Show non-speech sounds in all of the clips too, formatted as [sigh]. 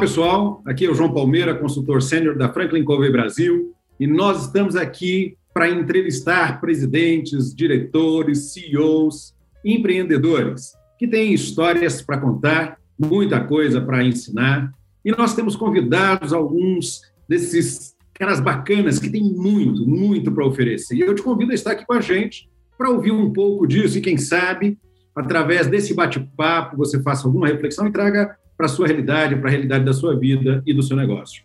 Pessoal, aqui é o João Palmeira, consultor sênior da Franklin Covey Brasil, e nós estamos aqui para entrevistar presidentes, diretores, CEOs, empreendedores que têm histórias para contar, muita coisa para ensinar, e nós temos convidados alguns desses caras bacanas que têm muito, muito para oferecer. E eu te convido a estar aqui com a gente para ouvir um pouco disso e quem sabe através desse bate-papo você faça alguma reflexão e traga para a sua realidade, para a realidade da sua vida e do seu negócio.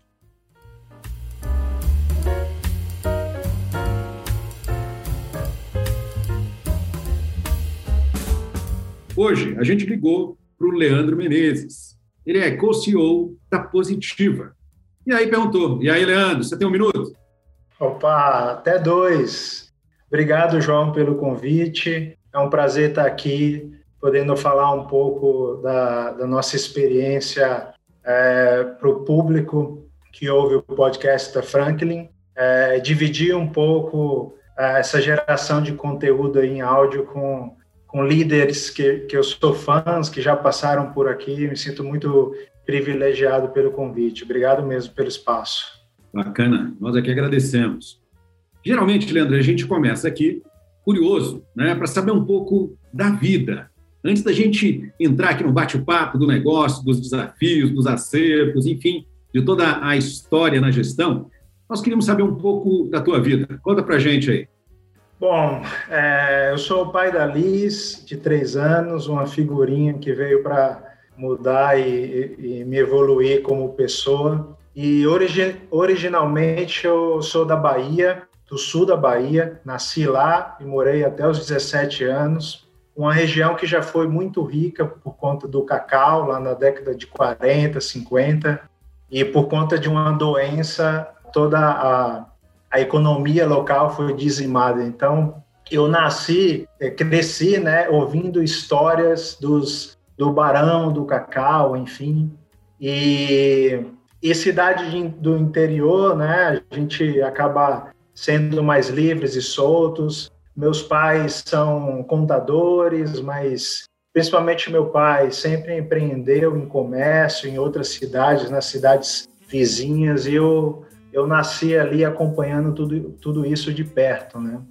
Hoje, a gente ligou para o Leandro Menezes. Ele é co-CEO da Positiva. E aí perguntou, e aí, Leandro, você tem um minuto? Opa, até dois. Obrigado, João, pelo convite. É um prazer estar aqui podendo falar um pouco da, da nossa experiência é, para o público que ouve o podcast da Franklin, é, dividir um pouco é, essa geração de conteúdo em áudio com, com líderes que, que eu sou fãs, que já passaram por aqui, me sinto muito privilegiado pelo convite. Obrigado mesmo pelo espaço. Bacana, nós aqui agradecemos. Geralmente, Leandro, a gente começa aqui curioso, né, para saber um pouco da vida, Antes da gente entrar aqui no bate-papo do negócio, dos desafios, dos acertos, enfim, de toda a história na gestão, nós queríamos saber um pouco da tua vida. Conta pra gente aí. Bom, é, eu sou o pai da Liz, de três anos, uma figurinha que veio para mudar e, e, me evoluir como pessoa. E origi originalmente eu sou da Bahia, do sul da Bahia, nasci lá e morei até os 17 anos uma região que já foi muito rica por conta do cacau, lá na década de 40, 50, e por conta de uma doença, toda a, a economia local foi dizimada. Então, eu nasci, eh, cresci, né, ouvindo histórias dos, do barão, do cacau, enfim, e, e cidade de, do interior, né, a gente acaba sendo mais livres e soltos, meus pais são contadores, mas principalmente meu pai sempre empreendeu em comércio em outras cidades, nas cidades vizinhas, e eu, eu nasci ali acompanhando tudo, tudo isso de perto, né?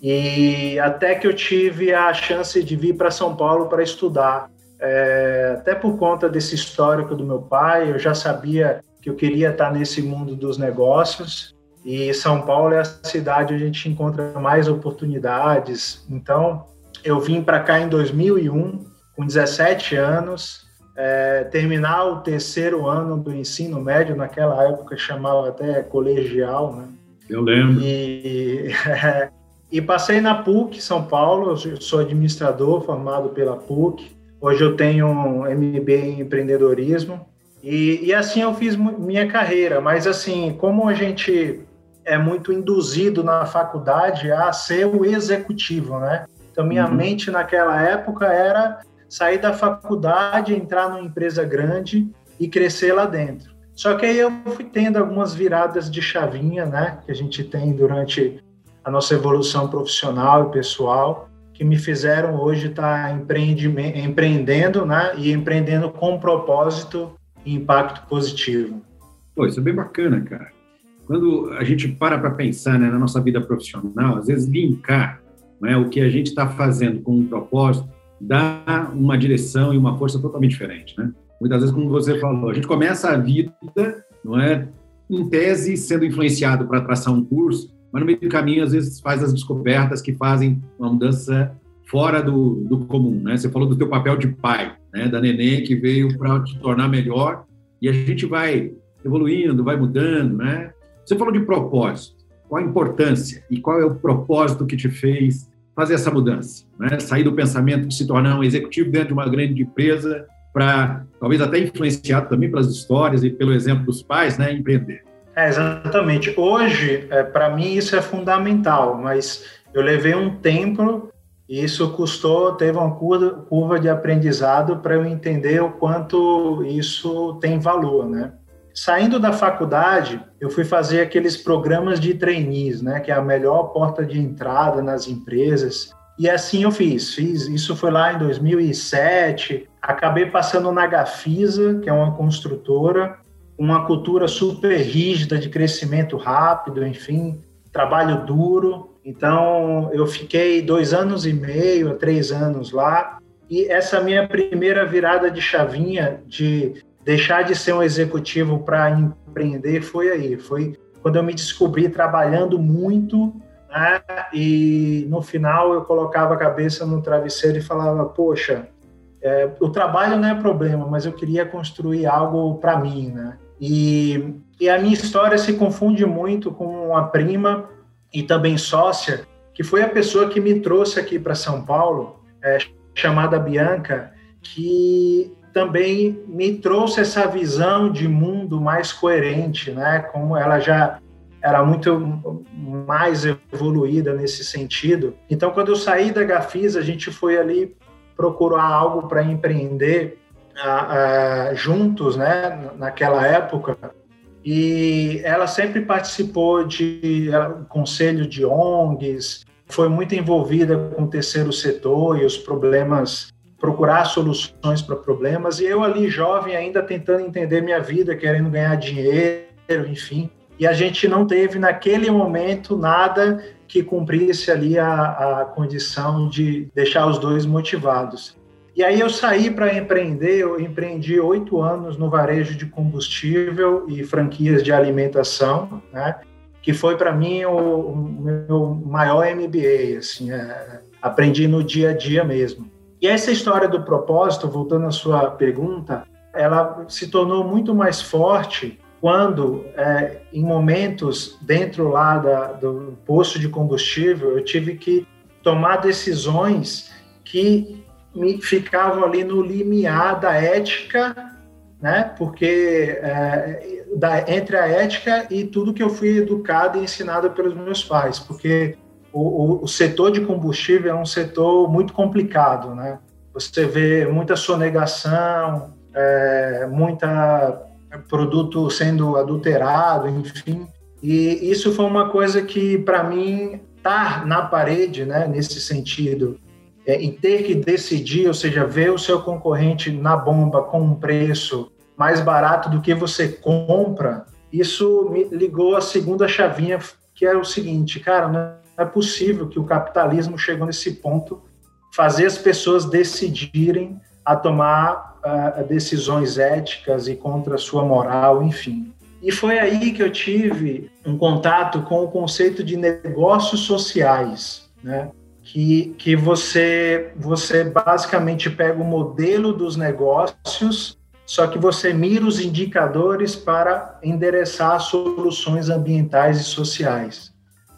E até que eu tive a chance de vir para São Paulo para estudar. É, até por conta desse histórico do meu pai, eu já sabia que eu queria estar nesse mundo dos negócios e São Paulo é a cidade onde a gente encontra mais oportunidades. Então, eu vim para cá em 2001, com 17 anos, é, terminar o terceiro ano do ensino médio, naquela época chamava até colegial, né? Eu lembro. E, é, [laughs] e passei na PUC São Paulo, eu sou administrador formado pela PUC. Hoje eu tenho um MBA em empreendedorismo. E, e assim eu fiz minha carreira, mas assim, como a gente é muito induzido na faculdade a ser o executivo, né? Então, minha uhum. mente naquela época era sair da faculdade, entrar numa empresa grande e crescer lá dentro. Só que aí eu fui tendo algumas viradas de chavinha, né? Que a gente tem durante a nossa evolução profissional e pessoal, que me fizeram hoje estar empreendendo, né? E empreendendo com propósito e impacto positivo. Pô, isso é bem bacana, cara quando a gente para para pensar né, na nossa vida profissional, às vezes linkar né, o que a gente está fazendo com um propósito dá uma direção e uma força totalmente diferente, né? Muitas vezes, como você falou, a gente começa a vida, não é, em tese, sendo influenciado para traçar um curso, mas no meio do caminho, às vezes, faz as descobertas que fazem uma mudança fora do, do comum, né? Você falou do teu papel de pai, né? Da neném que veio para te tornar melhor e a gente vai evoluindo, vai mudando, né? Você falou de propósito. Qual a importância e qual é o propósito que te fez fazer essa mudança? Né? Sair do pensamento de se tornar um executivo dentro de uma grande empresa para, talvez até influenciado também pelas histórias e pelo exemplo dos pais, né, empreender. É, exatamente. Hoje, é, para mim, isso é fundamental, mas eu levei um tempo e isso custou, teve uma curva, de aprendizado para eu entender o quanto isso tem valor, né? Saindo da faculdade, eu fui fazer aqueles programas de trainees, né, que é a melhor porta de entrada nas empresas. E assim eu fiz. Fiz isso foi lá em 2007. Acabei passando na Gafisa, que é uma construtora, uma cultura super rígida de crescimento rápido, enfim, trabalho duro. Então eu fiquei dois anos e meio, três anos lá. E essa minha primeira virada de chavinha de deixar de ser um executivo para empreender foi aí, foi quando eu me descobri trabalhando muito, né? E no final eu colocava a cabeça no travesseiro e falava, poxa, é, o trabalho não é problema, mas eu queria construir algo para mim, né? E, e a minha história se confunde muito com a prima e também sócia, que foi a pessoa que me trouxe aqui para São Paulo, é, chamada Bianca, que também me trouxe essa visão de mundo mais coerente, né? Como ela já era muito mais evoluída nesse sentido. Então, quando eu saí da Gafis, a gente foi ali procurar algo para empreender uh, uh, juntos, né? Naquela época. E ela sempre participou de conselho de ONGs, foi muito envolvida com o terceiro setor e os problemas procurar soluções para problemas. E eu ali, jovem, ainda tentando entender minha vida, querendo ganhar dinheiro, enfim. E a gente não teve, naquele momento, nada que cumprisse ali a, a condição de deixar os dois motivados. E aí eu saí para empreender, eu empreendi oito anos no varejo de combustível e franquias de alimentação, né? que foi para mim o, o, meu maior MBA, assim, é, aprendi no dia a dia mesmo. E essa história do propósito, voltando à sua pergunta, ela se tornou muito mais forte quando, é, em momentos dentro lá da, do posto de combustível, eu tive que tomar decisões que me ficavam ali no limiar da ética, né? Porque é, da, entre a ética e tudo que eu fui educado e ensinado pelos meus pais, porque o, o, setor de combustível é um setor muito complicado, né? Você vê muita sonegação, é, muita produto sendo adulterado, enfim. E isso foi uma coisa que, para mim, tá na parede, né, nesse sentido, é, em ter que decidir, ou seja, ver o seu concorrente na bomba com um preço mais barato do que você compra, isso me ligou a segunda chavinha, que é o seguinte, cara, é possível que o capitalismo chegou nesse ponto, fazer as pessoas decidirem a tomar uh, decisões éticas e contra a sua moral, enfim. E foi aí que eu tive um contato com o conceito de negócios sociais, né? Que, que você, você basicamente pega o modelo dos negócios, só que você mira os indicadores para endereçar soluções ambientais e sociais.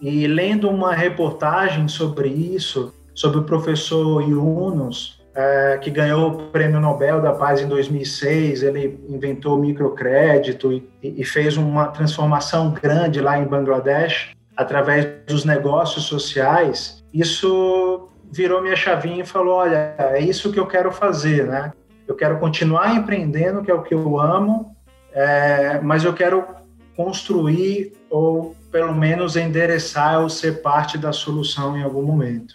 E lendo uma reportagem sobre isso, sobre o professor Yunus, é, que ganhou o Prêmio Nobel da Paz em 2006. Ele inventou microcrédito e, e fez uma transformação grande lá em Bangladesh através dos negócios sociais. Isso virou minha chavinha e falou: olha, é isso que eu quero fazer, né? Eu quero continuar empreendendo, que é o que eu amo, é, mas eu quero construir ou pelo menos endereçar ou ser parte da solução em algum momento.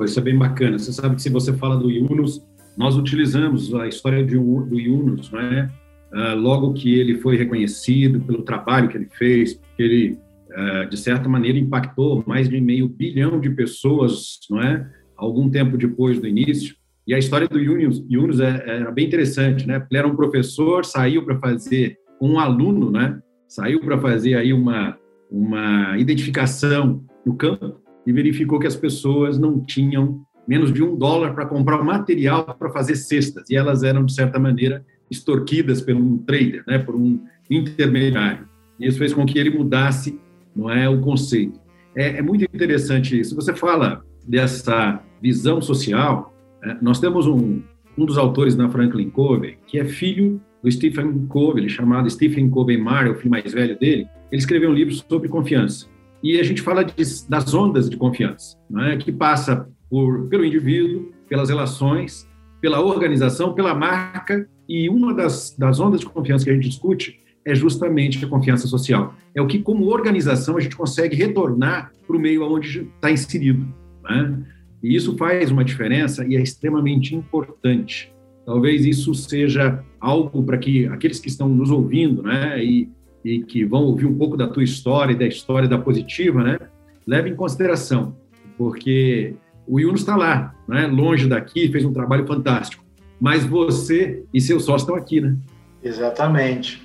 Isso é bem bacana. Você sabe que se você fala do Yunus, nós utilizamos a história de, do Yunus, não é? Uh, logo que ele foi reconhecido pelo trabalho que ele fez, que ele, uh, de certa maneira, impactou mais de meio bilhão de pessoas, não é? Algum tempo depois do início. E a história do Yunus, Yunus é, era bem interessante, né? Ele era um professor, saiu para fazer um aluno, né? Saiu para fazer aí uma, uma identificação no campo e verificou que as pessoas não tinham menos de um dólar para comprar o material para fazer cestas, e elas eram, de certa maneira, extorquidas por um trader, né, por um intermediário. E isso fez com que ele mudasse não é, o conceito. É, é muito interessante isso. Você fala dessa visão social, é, nós temos um, um dos autores da Franklin Covey, que é filho do Stephen Covey, chamado Stephen Covey Mar, o filho mais velho dele, ele escreveu um livro sobre confiança. E a gente fala de, das ondas de confiança, é? que passa por, pelo indivíduo, pelas relações, pela organização, pela marca, e uma das, das ondas de confiança que a gente discute é justamente a confiança social. É o que, como organização, a gente consegue retornar para o meio onde está inserido. Né? E isso faz uma diferença e é extremamente importante. Talvez isso seja algo para que aqueles que estão nos ouvindo, né, e, e que vão ouvir um pouco da tua história e da história da Positiva, né, levem em consideração, porque o Yunus está lá, né, longe daqui, fez um trabalho fantástico, mas você e seus sócios estão aqui, né? Exatamente.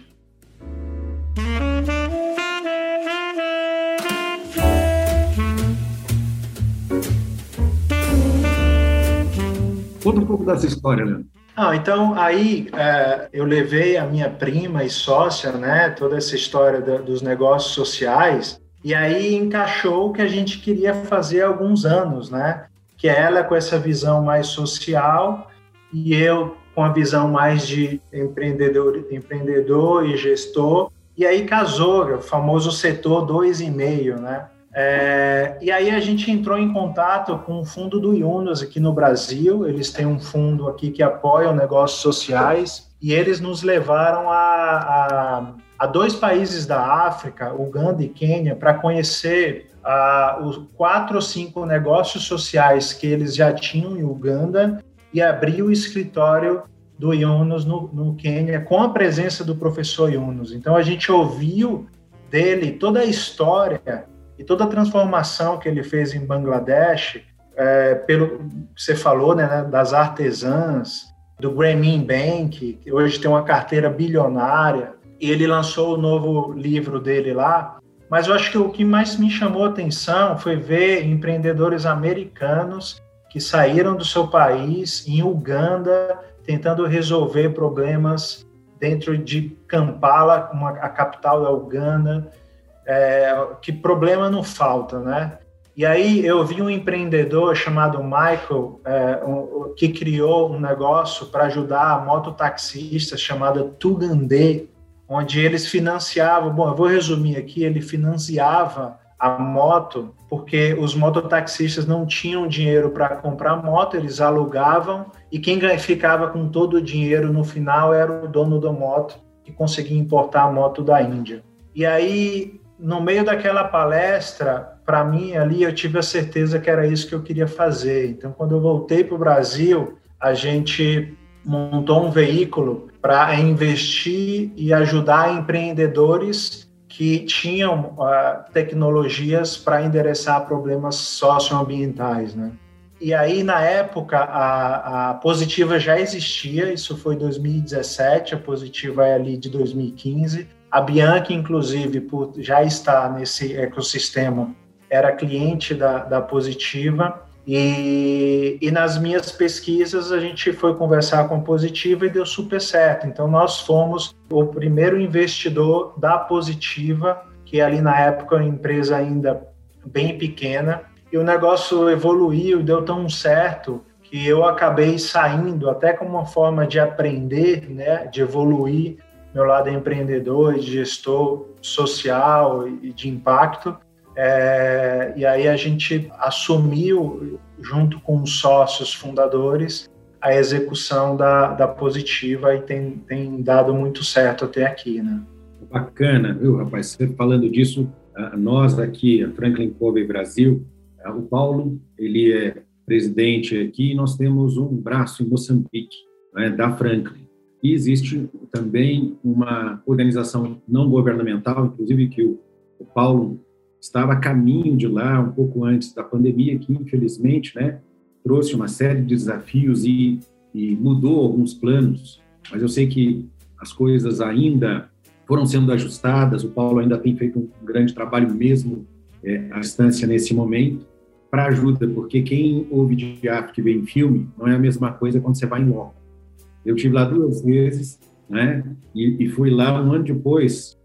Conta um pouco dessa história, Leandro. Ah, então aí é, eu levei a minha prima e sócia, né, toda essa história da, dos negócios sociais, e aí encaixou o que a gente queria fazer há alguns anos, né, que é ela com essa visão mais social e eu com a visão mais de empreendedor, empreendedor e gestor, e aí casou, o famoso setor dois e meio, né, é, e aí a gente entrou em contato com o fundo do Yunus aqui no Brasil. Eles têm um fundo aqui que apoia negócios sociais e eles nos levaram a, a, a dois países da África, Uganda e Quênia, para conhecer os quatro ou cinco negócios sociais que eles já tinham em Uganda e abrir o escritório do Yunus no, no Quênia com a presença do professor Yunus. Então a gente ouviu dele toda a história e toda a transformação que ele fez em Bangladesh, é, pelo você falou, né, das artesãs, do Grameen Bank, que hoje tem uma carteira bilionária, e ele lançou o novo livro dele lá. Mas eu acho que o que mais me chamou a atenção foi ver empreendedores americanos que saíram do seu país, em Uganda, tentando resolver problemas dentro de Kampala, uma, a capital da Uganda, é, que problema não falta, né? E aí eu vi um empreendedor chamado Michael é, um, que criou um negócio para ajudar mototaxistas chamada Tugandê, onde eles financiavam. Bom, eu vou resumir aqui. Ele financiava a moto porque os mototaxistas não tinham dinheiro para comprar moto, eles alugavam e quem ficava com todo o dinheiro no final era o dono da moto que conseguia importar a moto da Índia. E aí no meio daquela palestra, para mim ali eu tive a certeza que era isso que eu queria fazer. Então, quando eu voltei para o Brasil, a gente montou um veículo para investir e ajudar empreendedores que tinham uh, tecnologias para endereçar problemas socioambientais, né? E aí, na época, a, a Positiva já existia, isso foi 2017, a Positiva é ali de 2015, a Bianca, inclusive, por já estar nesse ecossistema, era cliente da, da Positiva. E, e, nas minhas pesquisas a gente foi conversar com a Positiva e deu super certo. Então nós fomos o primeiro investidor da Positiva, que ali na época a empresa ainda bem pequena, e o negócio evoluiu, deu tão certo que eu acabei saindo até como uma forma de aprender, né, de evoluir meu lado é empreendedor, de gestor social e de impacto. É, e aí a gente assumiu, junto com os sócios fundadores, a execução da, da Positiva e tem, tem dado muito certo até aqui, né? Bacana, viu, rapaz? Você falando disso, nós aqui, a Franklin Covey Brasil, o Paulo, ele é presidente aqui e nós temos um braço em Moçambique, né, da Franklin. E existe também uma organização não governamental, inclusive que o, Paulo estava a caminho de lá um pouco antes da pandemia, que infelizmente, né, trouxe uma série de desafios e, e mudou alguns planos. Mas eu sei que as coisas ainda foram sendo ajustadas. O Paulo ainda tem feito um grande trabalho mesmo é, à distância nesse momento para ajuda, porque quem ouve de África e vê em filme não é a mesma coisa quando você vai em loco. Eu tive lá duas vezes, né? E, e fui lá um ano depois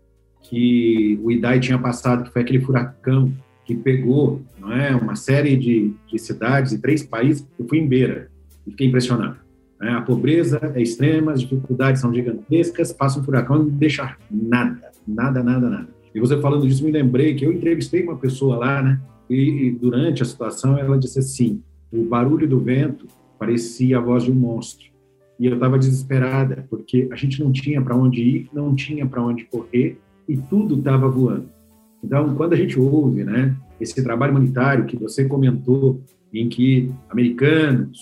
que o Idai tinha passado, que foi aquele furacão que pegou, não é, uma série de, de cidades e três países. Eu fui em Beira e fiquei impressionado. Né? A pobreza é extrema, as dificuldades são gigantescas, passa um furacão e não deixa nada, nada, nada, nada. E você falando disso, me lembrei que eu entrevistei uma pessoa lá, né? E, e durante a situação ela disse assim: o barulho do vento parecia a voz de um monstro. E eu estava desesperada, porque a gente não tinha para onde ir, não tinha para onde correr e tudo estava voando. Então, quando a gente ouve, né, esse trabalho humanitário que você comentou, em que americanos,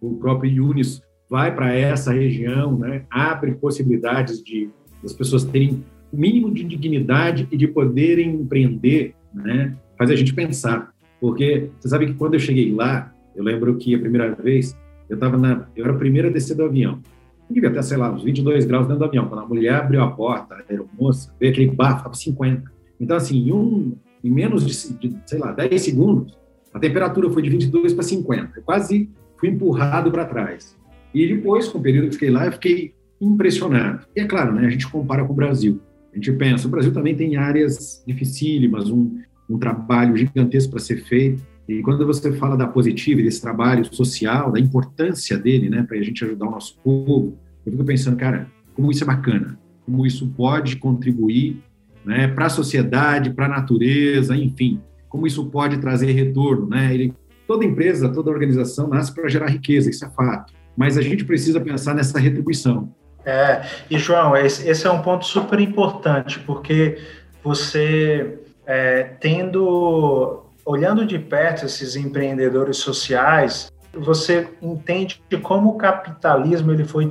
o próprio Yunis vai para essa região, né, abre possibilidades de as pessoas terem o mínimo de dignidade e de poderem empreender, né, faz a gente pensar. Porque você sabe que quando eu cheguei lá, eu lembro que a primeira vez eu estava na, eu era o primeiro a descer do avião. Devia até, sei lá, uns 22 graus dentro do avião. Quando a mulher abriu a porta, a aeromoça, veio aquele bafo, estava 50. Então, assim, em, um, em menos de, de, sei lá, 10 segundos, a temperatura foi de 22 para 50. Eu quase fui empurrado para trás. E depois, com o período que fiquei lá, eu fiquei impressionado. E é claro, né, a gente compara com o Brasil. A gente pensa, o Brasil também tem áreas dificílimas, um, um trabalho gigantesco para ser feito. E quando você fala da positiva, desse trabalho social, da importância dele, né, para a gente ajudar o nosso povo, eu fico pensando, cara, como isso é bacana, como isso pode contribuir né, para a sociedade, para a natureza, enfim, como isso pode trazer retorno, né? Ele, toda empresa, toda organização nasce para gerar riqueza, isso é fato. Mas a gente precisa pensar nessa retribuição. É, e João, esse, é um ponto super importante, porque você é, tendo olhando de perto esses empreendedores sociais, você entende como o capitalismo ele foi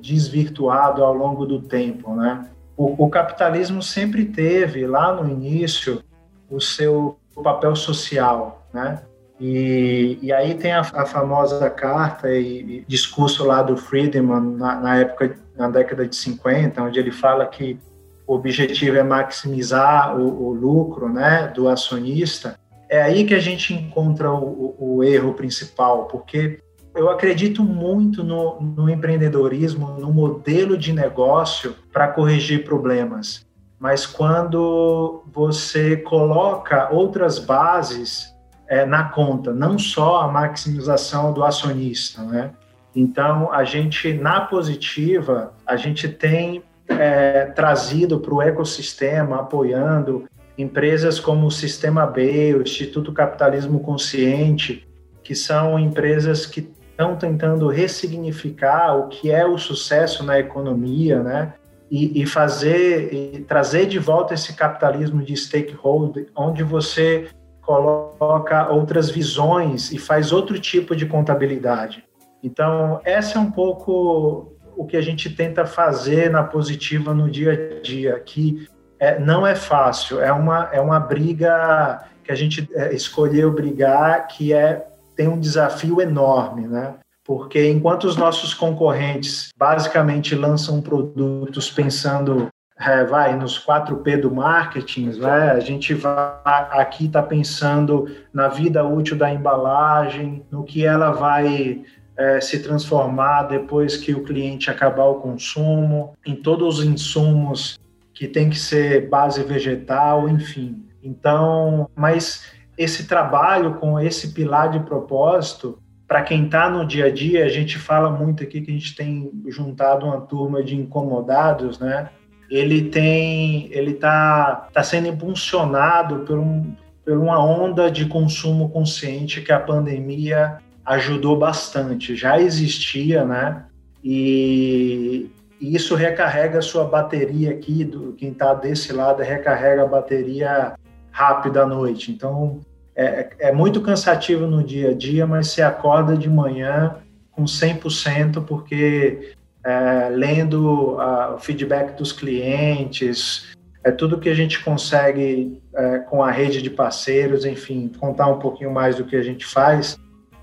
desvirtuado ao longo do tempo, né? O, o, capitalismo sempre teve lá no início o seu papel social, né? E, e aí tem a, a famosa carta e, e, discurso lá do Friedman na, na época na década de 50, onde ele fala que o objetivo é maximizar o, o lucro, né, do acionista é aí que a gente encontra o, o erro principal, porque eu acredito muito no, no empreendedorismo, no modelo de negócio para corrigir problemas. Mas quando você coloca outras bases é, na conta, não só a maximização do acionista, né? Então, a gente, na positiva, a gente tem é, trazido para o ecossistema, apoiando empresas como o Sistema B, o Instituto Capitalismo Consciente, que são empresas que estão tentando ressignificar o que é o sucesso na economia, né? E, e fazer e trazer de volta esse capitalismo de stakeholder, onde você coloca outras visões e faz outro tipo de contabilidade. Então, essa é um pouco o que a gente tenta fazer na positiva no dia a dia, que é, não é fácil, é uma, é uma briga que a gente é, escolheu brigar, que é tem um desafio enorme, né? Porque enquanto os nossos concorrentes basicamente lançam produtos pensando é, vai nos 4P do marketing, né? a gente vai aqui está pensando na vida útil da embalagem, no que ela vai é, se transformar depois que o cliente acabar o consumo, em todos os insumos que tem que ser base vegetal, enfim. Então, mas esse trabalho com esse pilar de propósito, para quem está no dia a dia, a gente fala muito aqui que a gente tem juntado uma turma de incomodados, né? Ele tem, ele está tá sendo impulsionado por, um, por uma onda de consumo consciente que a pandemia ajudou bastante. Já existia, né? E, e isso recarrega a sua bateria aqui, do, quem está desse lado recarrega a bateria rápido à noite. Então, é, é muito cansativo no dia a dia, mas você acorda de manhã com 100%, porque é, lendo o feedback dos clientes, é tudo que a gente consegue é, com a rede de parceiros, enfim, contar um pouquinho mais do que a gente faz,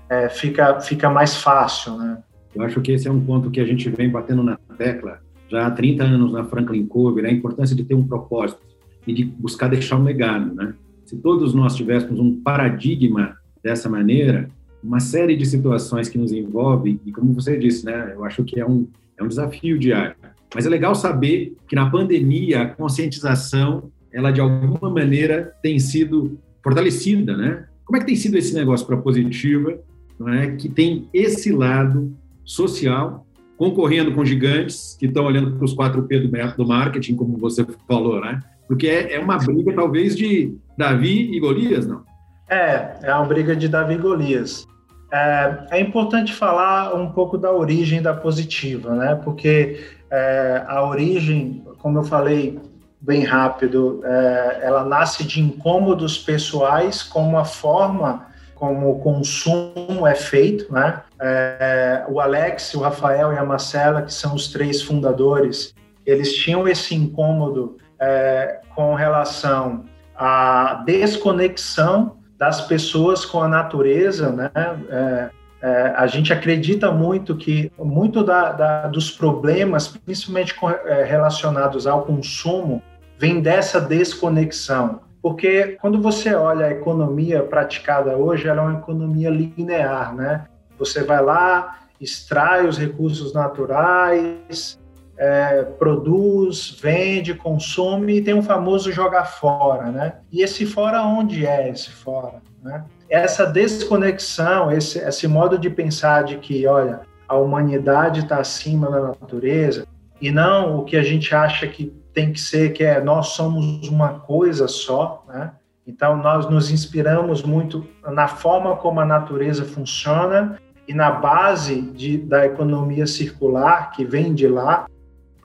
é, fica, fica mais fácil, né? Eu acho que esse é um ponto que a gente vem batendo na tecla já há 30 anos na Franklin Covey, né? a importância de ter um propósito e de buscar deixar um legado. Né? Se todos nós tivéssemos um paradigma dessa maneira, uma série de situações que nos envolvem, e como você disse, né, eu acho que é um, é um desafio diário. Mas é legal saber que na pandemia a conscientização, ela de alguma maneira tem sido fortalecida, né? Como é que tem sido esse negócio para positiva, não é? Que tem esse lado social, concorrendo com gigantes que estão olhando para os 4P do marketing, como você falou, né? Porque é, é uma briga, talvez, de Davi e Golias, não? É, é uma briga de Davi e Golias. É, é importante falar um pouco da origem da positiva, né? Porque é, a origem, como eu falei bem rápido, é, ela nasce de incômodos pessoais com a forma como o consumo é feito, né? É, o Alex, o Rafael e a Marcela, que são os três fundadores, eles tinham esse incômodo é, com relação à desconexão das pessoas com a natureza, né? É, é, a gente acredita muito que muito da, da, dos problemas, principalmente com, é, relacionados ao consumo, vem dessa desconexão. Porque quando você olha a economia praticada hoje, ela é uma economia linear, né? Você vai lá, extrai os recursos naturais, é, produz, vende, consome e tem um famoso jogar fora, né? E esse fora onde é esse fora, né? Essa desconexão, esse, esse modo de pensar de que, olha, a humanidade está acima da natureza e não o que a gente acha que tem que ser, que é nós somos uma coisa só, né? Então nós nos inspiramos muito na forma como a natureza funciona e na base de, da economia circular que vem de lá,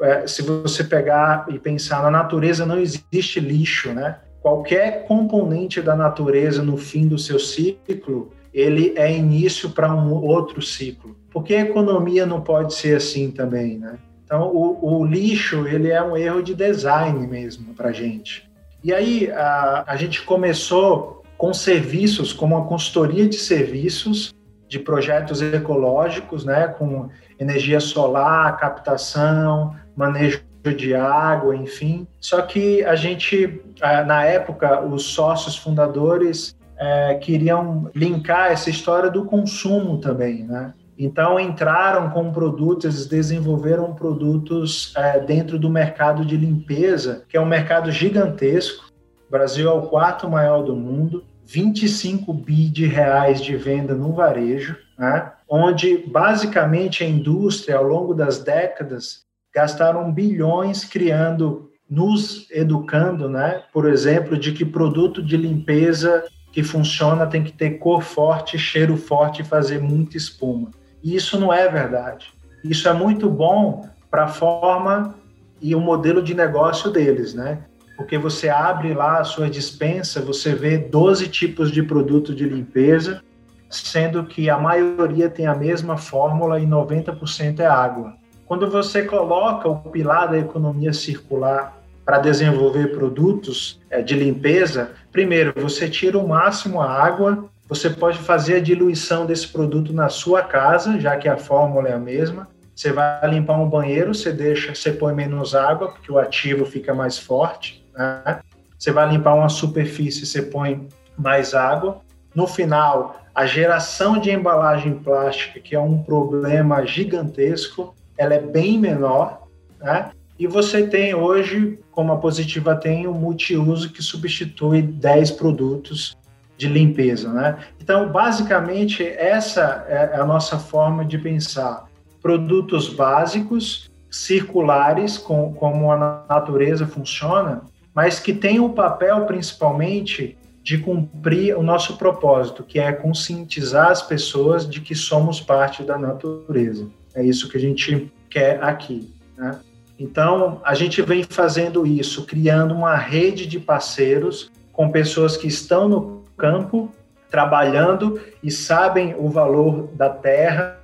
é, se você pegar e pensar na natureza, não existe lixo, né? Qualquer componente da natureza no fim do seu ciclo, ele é início para um outro ciclo. Porque a economia não pode ser assim também, né? Então, o, o lixo, ele é um erro de design mesmo para a gente. E aí, a, a gente começou com serviços, como uma consultoria de serviços, de projetos ecológicos, né, com energia solar, captação, manejo de água, enfim. Só que a gente, na época, os sócios fundadores é, queriam linkar essa história do consumo também, né? Então entraram com produtos, desenvolveram produtos é, dentro do mercado de limpeza, que é um mercado gigantesco. O Brasil é o quarto maior do mundo, 25 bi de reais de venda no varejo, né? onde basicamente a indústria, ao longo das décadas, gastaram bilhões criando, nos educando, né? por exemplo, de que produto de limpeza que funciona tem que ter cor forte, cheiro forte e fazer muita espuma. E isso não é verdade. Isso é muito bom para a forma e o modelo de negócio deles, né? Porque você abre lá a sua dispensa, você vê 12 tipos de produto de limpeza, sendo que a maioria tem a mesma fórmula e 90% é água. Quando você coloca o pilar da economia circular para desenvolver produtos é, de limpeza, primeiro, você tira o máximo a água, você pode fazer a diluição desse produto na sua casa, já que a fórmula é a mesma. Você vai limpar um banheiro, você deixa, você põe menos água, porque o ativo fica mais forte. Né? Você vai limpar uma superfície, você põe mais água. No final, a geração de embalagem plástica, que é um problema gigantesco, ela é bem menor, né? E você tem hoje, como a Positiva tem, o um multiuso que substitui 10 produtos de limpeza, né? Então, basicamente, essa é a nossa forma de pensar. Produtos básicos, circulares, com, como a natureza funciona, mas que tem o papel principalmente de cumprir o nosso propósito, que é conscientizar as pessoas de que somos parte da natureza. É isso que a gente quer aqui. Né? Então, a gente vem fazendo isso, criando uma rede de parceiros com pessoas que estão no campo, trabalhando e sabem o valor da terra,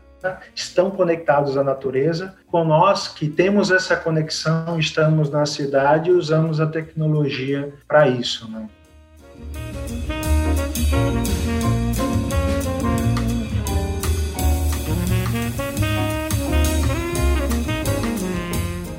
estão conectados à natureza, com nós que temos essa conexão, estamos na cidade e usamos a tecnologia para isso. Né?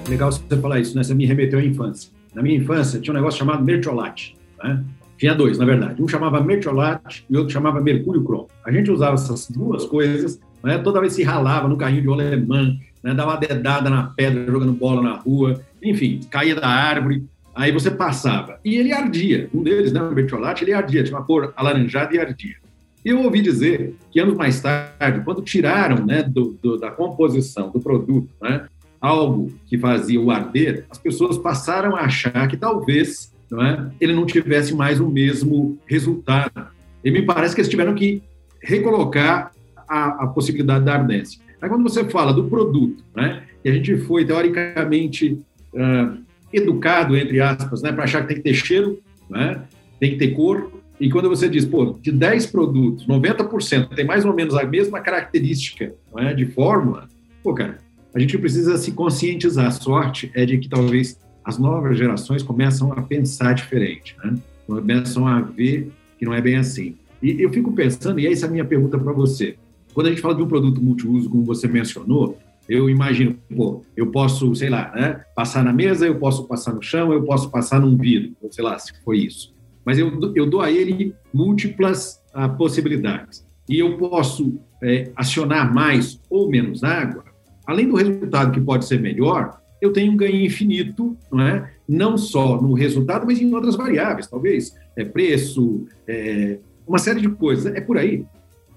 Legal você falar isso, né? Você me remeteu à infância. Na minha infância tinha um negócio chamado mertiolate, né? Tinha dois, na verdade. Um chamava mertiolate e outro chamava mercúrio cromo. A gente usava essas duas coisas né? toda vez se ralava no carrinho de alemã, né? dava dedada na pedra jogando bola na rua, enfim, caía da árvore, aí você passava. E ele ardia, um deles, né, o Bertolatti, ele ardia, tinha uma cor alaranjada e ardia. Eu ouvi dizer que anos mais tarde, quando tiraram né, do, do, da composição do produto né, algo que fazia o arder, as pessoas passaram a achar que talvez não é, ele não tivesse mais o mesmo resultado. E me parece que eles tiveram que recolocar a, a possibilidade da ardência. Aí quando você fala do produto, né, e a gente foi teoricamente uh, educado, entre aspas, né, para achar que tem que ter cheiro, né, tem que ter cor, e quando você diz, pô, de 10 produtos, 90% tem mais ou menos a mesma característica é, de fórmula, pô, cara, a gente precisa se conscientizar. A sorte é de que talvez as novas gerações começam a pensar diferente, né? começam a ver que não é bem assim. E eu fico pensando, e essa é a minha pergunta para você. Quando a gente fala de um produto multiuso, como você mencionou, eu imagino, pô, eu posso, sei lá, né, passar na mesa, eu posso passar no chão, eu posso passar num vidro, sei lá, se foi isso mas eu, eu dou a ele múltiplas ah, possibilidades. E eu posso é, acionar mais ou menos água, além do resultado que pode ser melhor, eu tenho um ganho infinito, não é? Não só no resultado, mas em outras variáveis, talvez é preço, é, uma série de coisas. É por aí.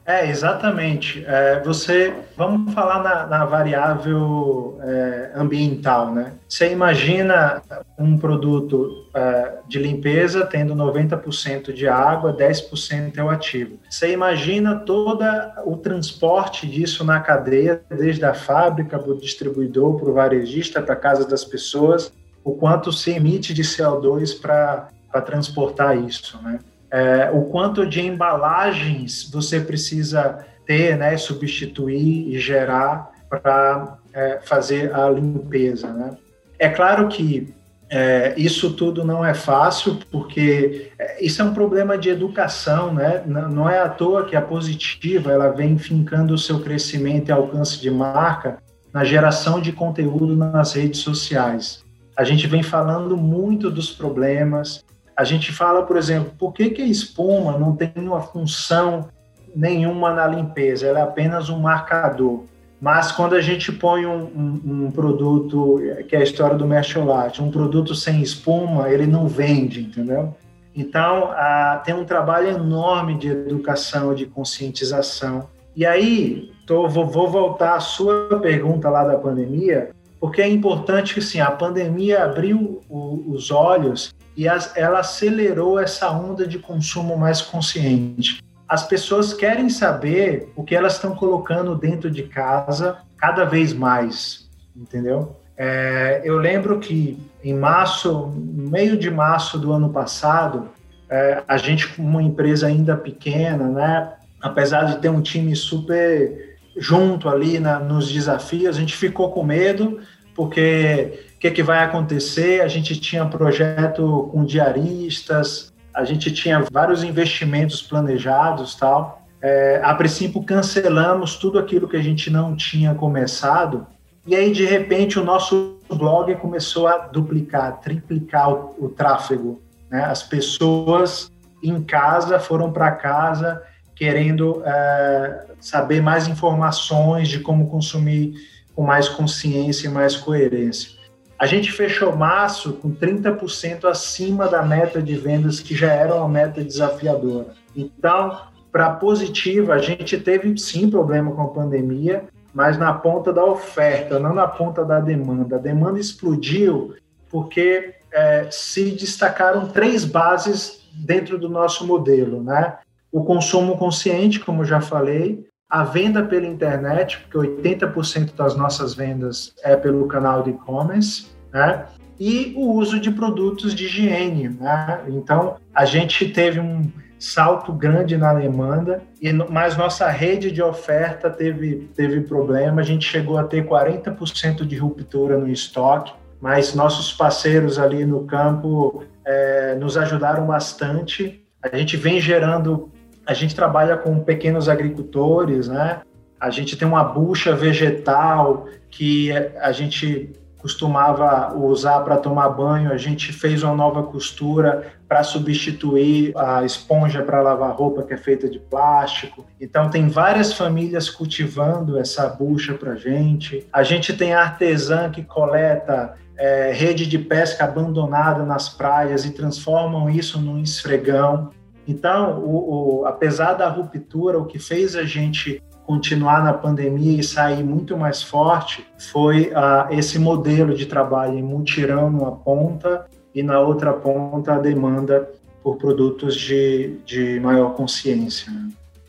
É, exatamente. É, você, vamos falar na, na variável é, ambiental, né? Você imagina um produto é, de limpeza tendo 90% de água, 10% é o ativo. Você imagina todo o transporte disso na cadeia, desde a fábrica, para o distribuidor, para o varejista, para a casa das pessoas, o quanto se emite de CO2 para transportar isso, né? É, o quanto de embalagens você precisa ter, né, substituir e gerar para é, fazer a limpeza. Né? É claro que é, isso tudo não é fácil, porque é, isso é um problema de educação, né? Não é à toa que a positiva ela vem fincando o seu crescimento e alcance de marca na geração de conteúdo nas redes sociais. A gente vem falando muito dos problemas, a gente fala, por exemplo, por que, que a espuma não tem uma função nenhuma na limpeza? Ela é apenas um marcador. Mas quando a gente põe um, um, um produto, que é a história do mercholate, um produto sem espuma, ele não vende, entendeu? Então, a, tem um trabalho enorme de educação, de conscientização. E aí, tô, vou, vou voltar à sua pergunta lá da pandemia, porque é importante que assim, a pandemia abriu o, os olhos e as, ela acelerou essa onda de consumo mais consciente. As pessoas querem saber o que elas estão colocando dentro de casa cada vez mais, entendeu? É, eu lembro que em março, meio de março do ano passado, é, a gente, uma empresa ainda pequena, né, apesar de ter um time super junto ali na, nos desafios, a gente ficou com medo, porque o que, que vai acontecer? A gente tinha projeto com diaristas, a gente tinha vários investimentos planejados tal. É, a princípio cancelamos tudo aquilo que a gente não tinha começado e aí de repente o nosso blog começou a duplicar, triplicar o, o tráfego. Né? As pessoas em casa foram para casa querendo é, saber mais informações de como consumir com mais consciência e mais coerência. A gente fechou março com 30% acima da meta de vendas, que já era uma meta desafiadora. Então, para positiva, a gente teve sim problema com a pandemia, mas na ponta da oferta, não na ponta da demanda. A demanda explodiu porque é, se destacaram três bases dentro do nosso modelo, né? O consumo consciente, como já falei, a venda pela internet, porque 80% das nossas vendas é pelo canal de e-commerce, né? E o uso de produtos de higiene, né? Então, a gente teve um salto grande na demanda, e, mas nossa rede de oferta teve, teve problema, a gente chegou a ter 40% de ruptura no estoque, mas nossos parceiros ali no campo é, nos ajudaram bastante. A gente vem gerando a gente trabalha com pequenos agricultores, né? A gente tem uma bucha vegetal que a gente costumava usar para tomar banho, a gente fez uma nova costura para substituir a esponja para lavar roupa que é feita de plástico. Então tem várias famílias cultivando essa bucha para gente. A gente tem artesã que coleta é, rede de pesca abandonada nas praias e transformam isso num esfregão. Então, o, o, apesar da ruptura, o que fez a gente continuar na pandemia e sair muito mais forte foi uh, esse modelo de trabalho em mutirão numa ponta e na outra ponta a demanda por produtos de, de maior consciência.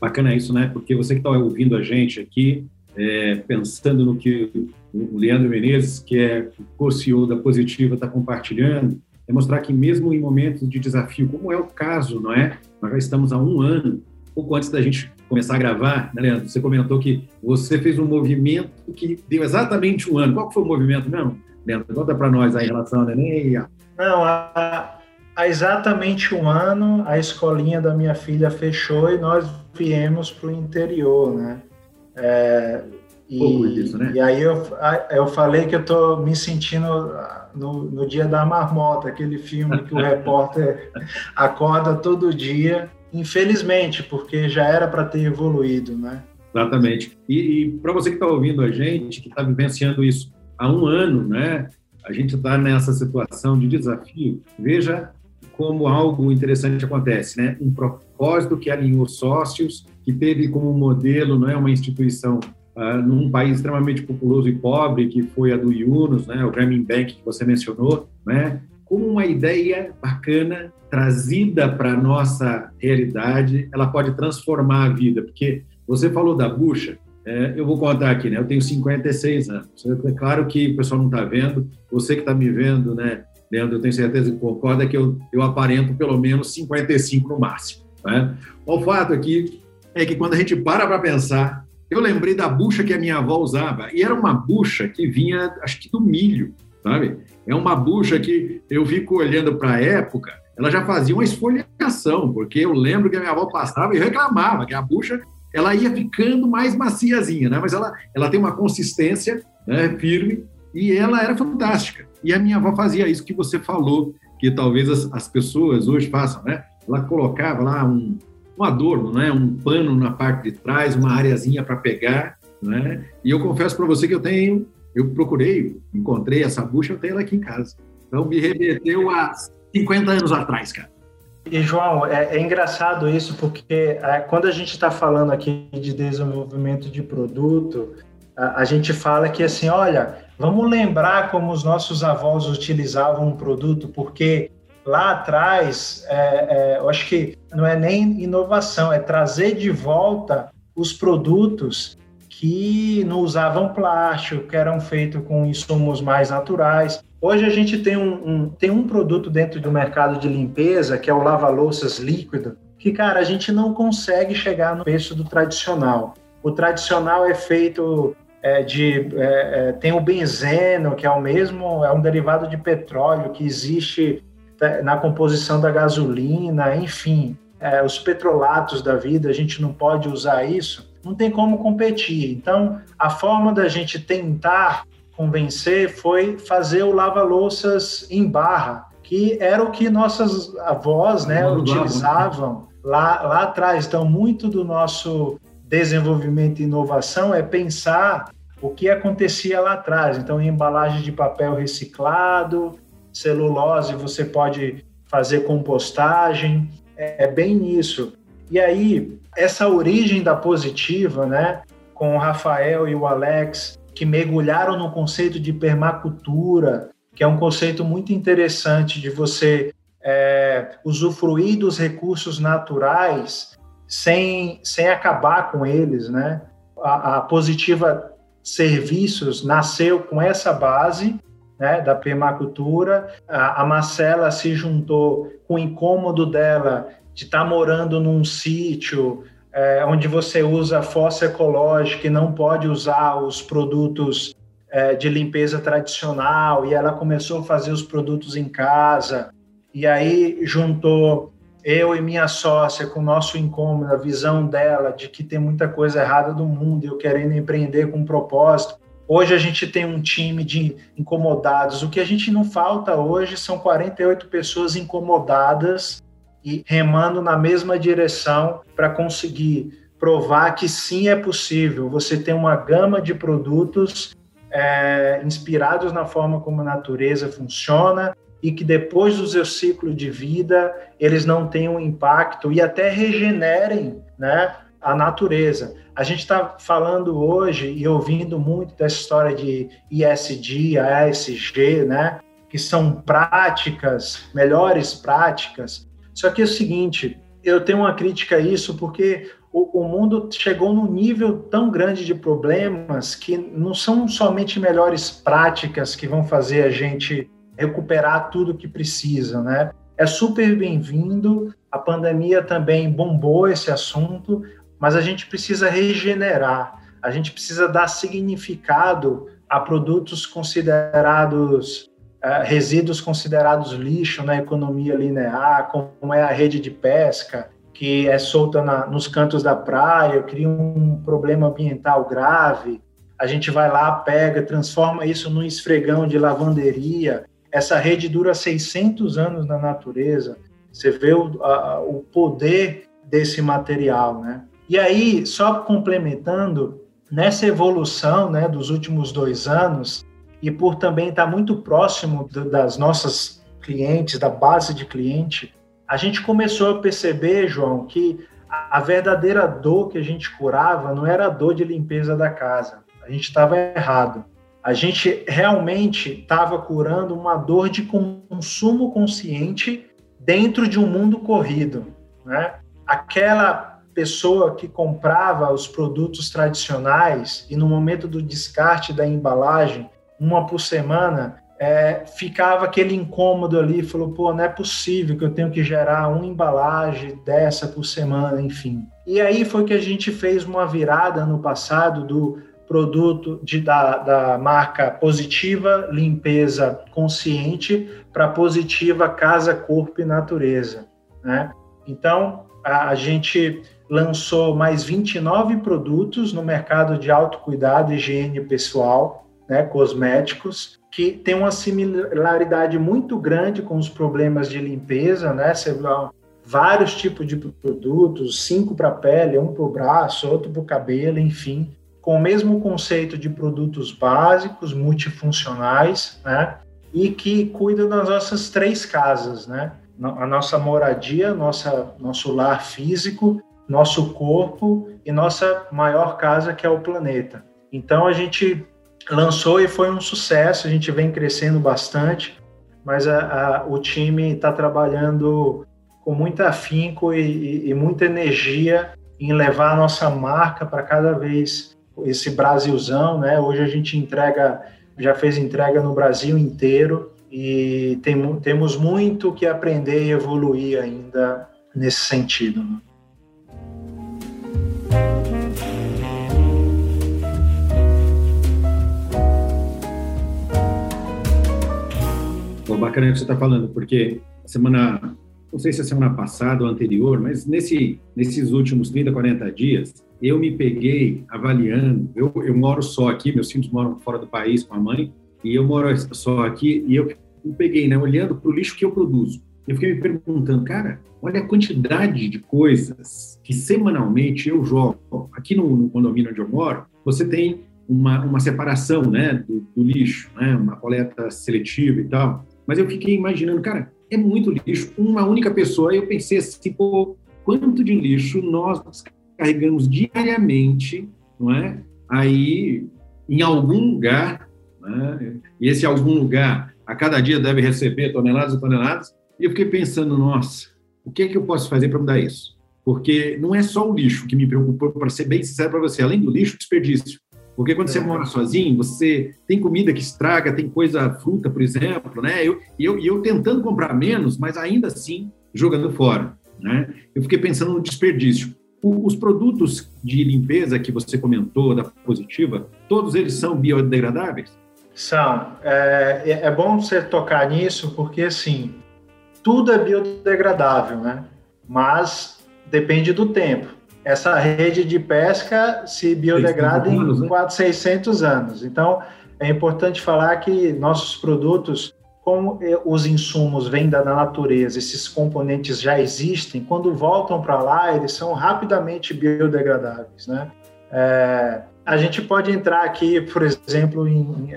Bacana isso, né? Porque você que está ouvindo a gente aqui, é, pensando no que o Leandro Menezes, que é co-CEO da Positiva, está compartilhando, é mostrar que mesmo em momentos de desafio, como é o caso, não é? Nós já estamos há um ano, pouco antes da gente começar a gravar, né, Leandro? Você comentou que você fez um movimento que deu exatamente um ano. Qual foi o movimento mesmo, Leandro? Conta para nós aí em relação ao neném. Não, há, há exatamente um ano a escolinha da minha filha fechou e nós viemos para o interior, né? É, e, disso, né? e aí eu, eu falei que eu estou me sentindo no, no dia da marmota, aquele filme que o [laughs] repórter acorda todo dia infelizmente, porque já era para ter evoluído, né? Exatamente. E, e para você que está ouvindo a gente, que está vivenciando isso há um ano, né? A gente está nessa situação de desafio. Veja como algo interessante acontece, né? Um propósito que alinhou sócios, que teve como modelo, não é uma instituição uh, num país extremamente populoso e pobre, que foi a do Yunus, né? O Grameen Bank que você mencionou, né? como uma ideia bacana trazida para a nossa realidade, ela pode transformar a vida. Porque você falou da bucha, é, eu vou contar aqui, né? Eu tenho 56 anos. É claro que o pessoal não está vendo, você que está me vendo, né, Leandro, eu tenho certeza que concorda que eu, eu aparento pelo menos 55 no máximo. Né? O fato aqui é que quando a gente para para pensar, eu lembrei da bucha que a minha avó usava, e era uma bucha que vinha, acho que do milho sabe? É uma bucha que eu fico olhando para a época, ela já fazia uma esfoliação, porque eu lembro que a minha avó passava e reclamava que a bucha ela ia ficando mais maciazinha, né? Mas ela, ela tem uma consistência né, firme e ela era fantástica. E a minha avó fazia isso que você falou, que talvez as, as pessoas hoje façam, né? Ela colocava lá um, um adorno, né? Um pano na parte de trás, uma areazinha para pegar, né? E eu confesso para você que eu tenho eu procurei, encontrei essa bucha, eu tenho ela aqui em casa. Então me remeteu a 50 anos atrás, cara. E, João, é, é engraçado isso, porque é, quando a gente está falando aqui de desenvolvimento de produto, a, a, gente fala que assim, olha, vamos lembrar como os nossos avós utilizavam um produto, porque lá atrás, é, é, eu acho que não é nem inovação, é trazer de volta os produtos que não usavam plástico, que eram feitos com insumos mais naturais. Hoje a gente tem um, um, tem um produto dentro do mercado de limpeza, que é o lava-louças líquido, que, cara, a gente não consegue chegar no preço do tradicional. O tradicional é feito é, de... É, é, tem o benzeno, que é o mesmo, é um derivado de petróleo que existe na composição da gasolina, enfim. É, os petrolatos da vida, a gente não pode usar isso não tem como competir. Então, a forma da gente tentar convencer foi fazer o lava-louças em barra, que era o que nossas avós né, utilizavam lá, lá atrás. Então, muito do nosso desenvolvimento e inovação é pensar o que acontecia lá atrás. Então, embalagem de papel reciclado, celulose, você pode fazer compostagem, é, é bem isso. E aí, essa origem da positiva, né, com o Rafael e o Alex, que mergulharam no conceito de permacultura, que é um conceito muito interessante de você é, usufruir dos recursos naturais sem, sem acabar com eles, né? A, a positiva serviços nasceu com essa base né, da permacultura. A, a Marcela se juntou com o incômodo dela de estar tá morando num sítio é, onde você usa fossa ecológica e não pode usar os produtos é, de limpeza tradicional, e ela começou a fazer os produtos em casa, e aí juntou eu e minha sócia com o nosso incômodo, a visão dela de que tem muita coisa errada no mundo e eu querendo empreender com um propósito. Hoje a gente tem um time de incomodados. O que a gente não falta hoje são 48 pessoas incomodadas e remando na mesma direção para conseguir provar que sim é possível você ter uma gama de produtos é, inspirados na forma como a natureza funciona, e que depois do seu ciclo de vida eles não tenham impacto e até regenerem né, a natureza. A gente está falando hoje e ouvindo muito dessa história de ISD, ASG, né, que são práticas, melhores práticas. Só que é o seguinte, eu tenho uma crítica a isso porque o, o, mundo chegou num nível tão grande de problemas que não são somente melhores práticas que vão fazer a gente recuperar tudo que precisa, né? É super bem-vindo. A pandemia também bombou esse assunto, mas a gente precisa regenerar. A gente precisa dar significado a produtos considerados uh, resíduos considerados lixo na economia linear, como é a rede de pesca, que é solta na, nos cantos da praia, cria um problema ambiental grave. A gente vai lá, pega, transforma isso num esfregão de lavanderia. Essa rede dura 600 anos na natureza. Você vê o, a, o poder desse material, né? E aí, só complementando, nessa evolução né, dos últimos dois anos, e por também estar muito próximo das nossas clientes, da base de cliente, a gente começou a perceber, João, que a verdadeira dor que a gente curava não era a dor de limpeza da casa. A gente estava errado. A gente realmente estava curando uma dor de consumo consciente dentro de um mundo corrido. Né? Aquela pessoa que comprava os produtos tradicionais e no momento do descarte da embalagem, uma por semana, é, ficava aquele incômodo ali, falou, pô, não é possível que eu tenho que gerar uma embalagem dessa por semana, enfim. E aí foi que a gente fez uma virada no passado do produto de, da, da marca Positiva Limpeza Consciente para Positiva Casa, Corpo e Natureza, né? Então, a, a gente lançou mais 29 produtos no mercado de autocuidado higiene pessoal, né, cosméticos, que tem uma similaridade muito grande com os problemas de limpeza, né? Você vários tipos de produtos, cinco para pele, um para o braço, outro para o cabelo, enfim, com o mesmo conceito de produtos básicos, multifuncionais, né? E que cuidam das nossas três casas, né? A nossa moradia, nossa, nosso lar físico, nosso corpo e nossa maior casa, que é o planeta. Então, a gente lançou e foi um sucesso, a gente vem crescendo bastante, mas a, a, o time está trabalhando com muito afinco e, e, e, muita energia em levar a nossa marca para cada vez esse Brasilzão, né? Hoje a gente entrega, já fez entrega no Brasil inteiro e tem, temos muito que aprender e evoluir ainda nesse sentido. Né? Bacana que você está falando, porque semana, não sei se é semana passada ou anterior, mas nesse, nesses últimos 30, 40 dias, eu me peguei avaliando. Eu, eu moro só aqui, meus filhos moram fora do país com a mãe, e eu moro só aqui, e eu me peguei, né, olhando para o lixo que eu produzo. Eu fiquei me perguntando, cara, olha a quantidade de coisas que semanalmente eu jogo. Aqui no, no condomínio onde eu moro, você tem uma, uma separação né, do, do, lixo, né, uma coleta seletiva e tal. Mas eu fiquei imaginando, cara, é muito lixo, uma única pessoa. Eu pensei assim, pô, quanto de lixo nós carregamos diariamente, não é? Aí, em algum lugar, né? e esse algum lugar, a cada dia deve receber toneladas e toneladas. E eu fiquei pensando, nossa, o que é que eu posso fazer para mudar isso? Porque não é só o lixo que me preocupou, para ser bem sincero para você, além do lixo, desperdício. Porque quando você é. mora sozinho, você tem comida que estraga, tem coisa, fruta, por exemplo, né? Eu, e eu, eu tentando comprar menos, mas ainda assim jogando fora, né? Eu fiquei pensando no desperdício. O, os produtos de limpeza que você comentou, da Positiva, todos eles são biodegradáveis? São. É, é, é bom você tocar nisso, porque, assim, tudo é biodegradável, né? Mas depende do tempo essa rede de pesca se biodegrada anos, em 400, né? 600 anos. Então, é importante falar que nossos produtos, como os insumos vêm da natureza, esses componentes já existem, quando voltam para lá, eles são rapidamente biodegradáveis, né? É, a gente pode entrar aqui, por exemplo, em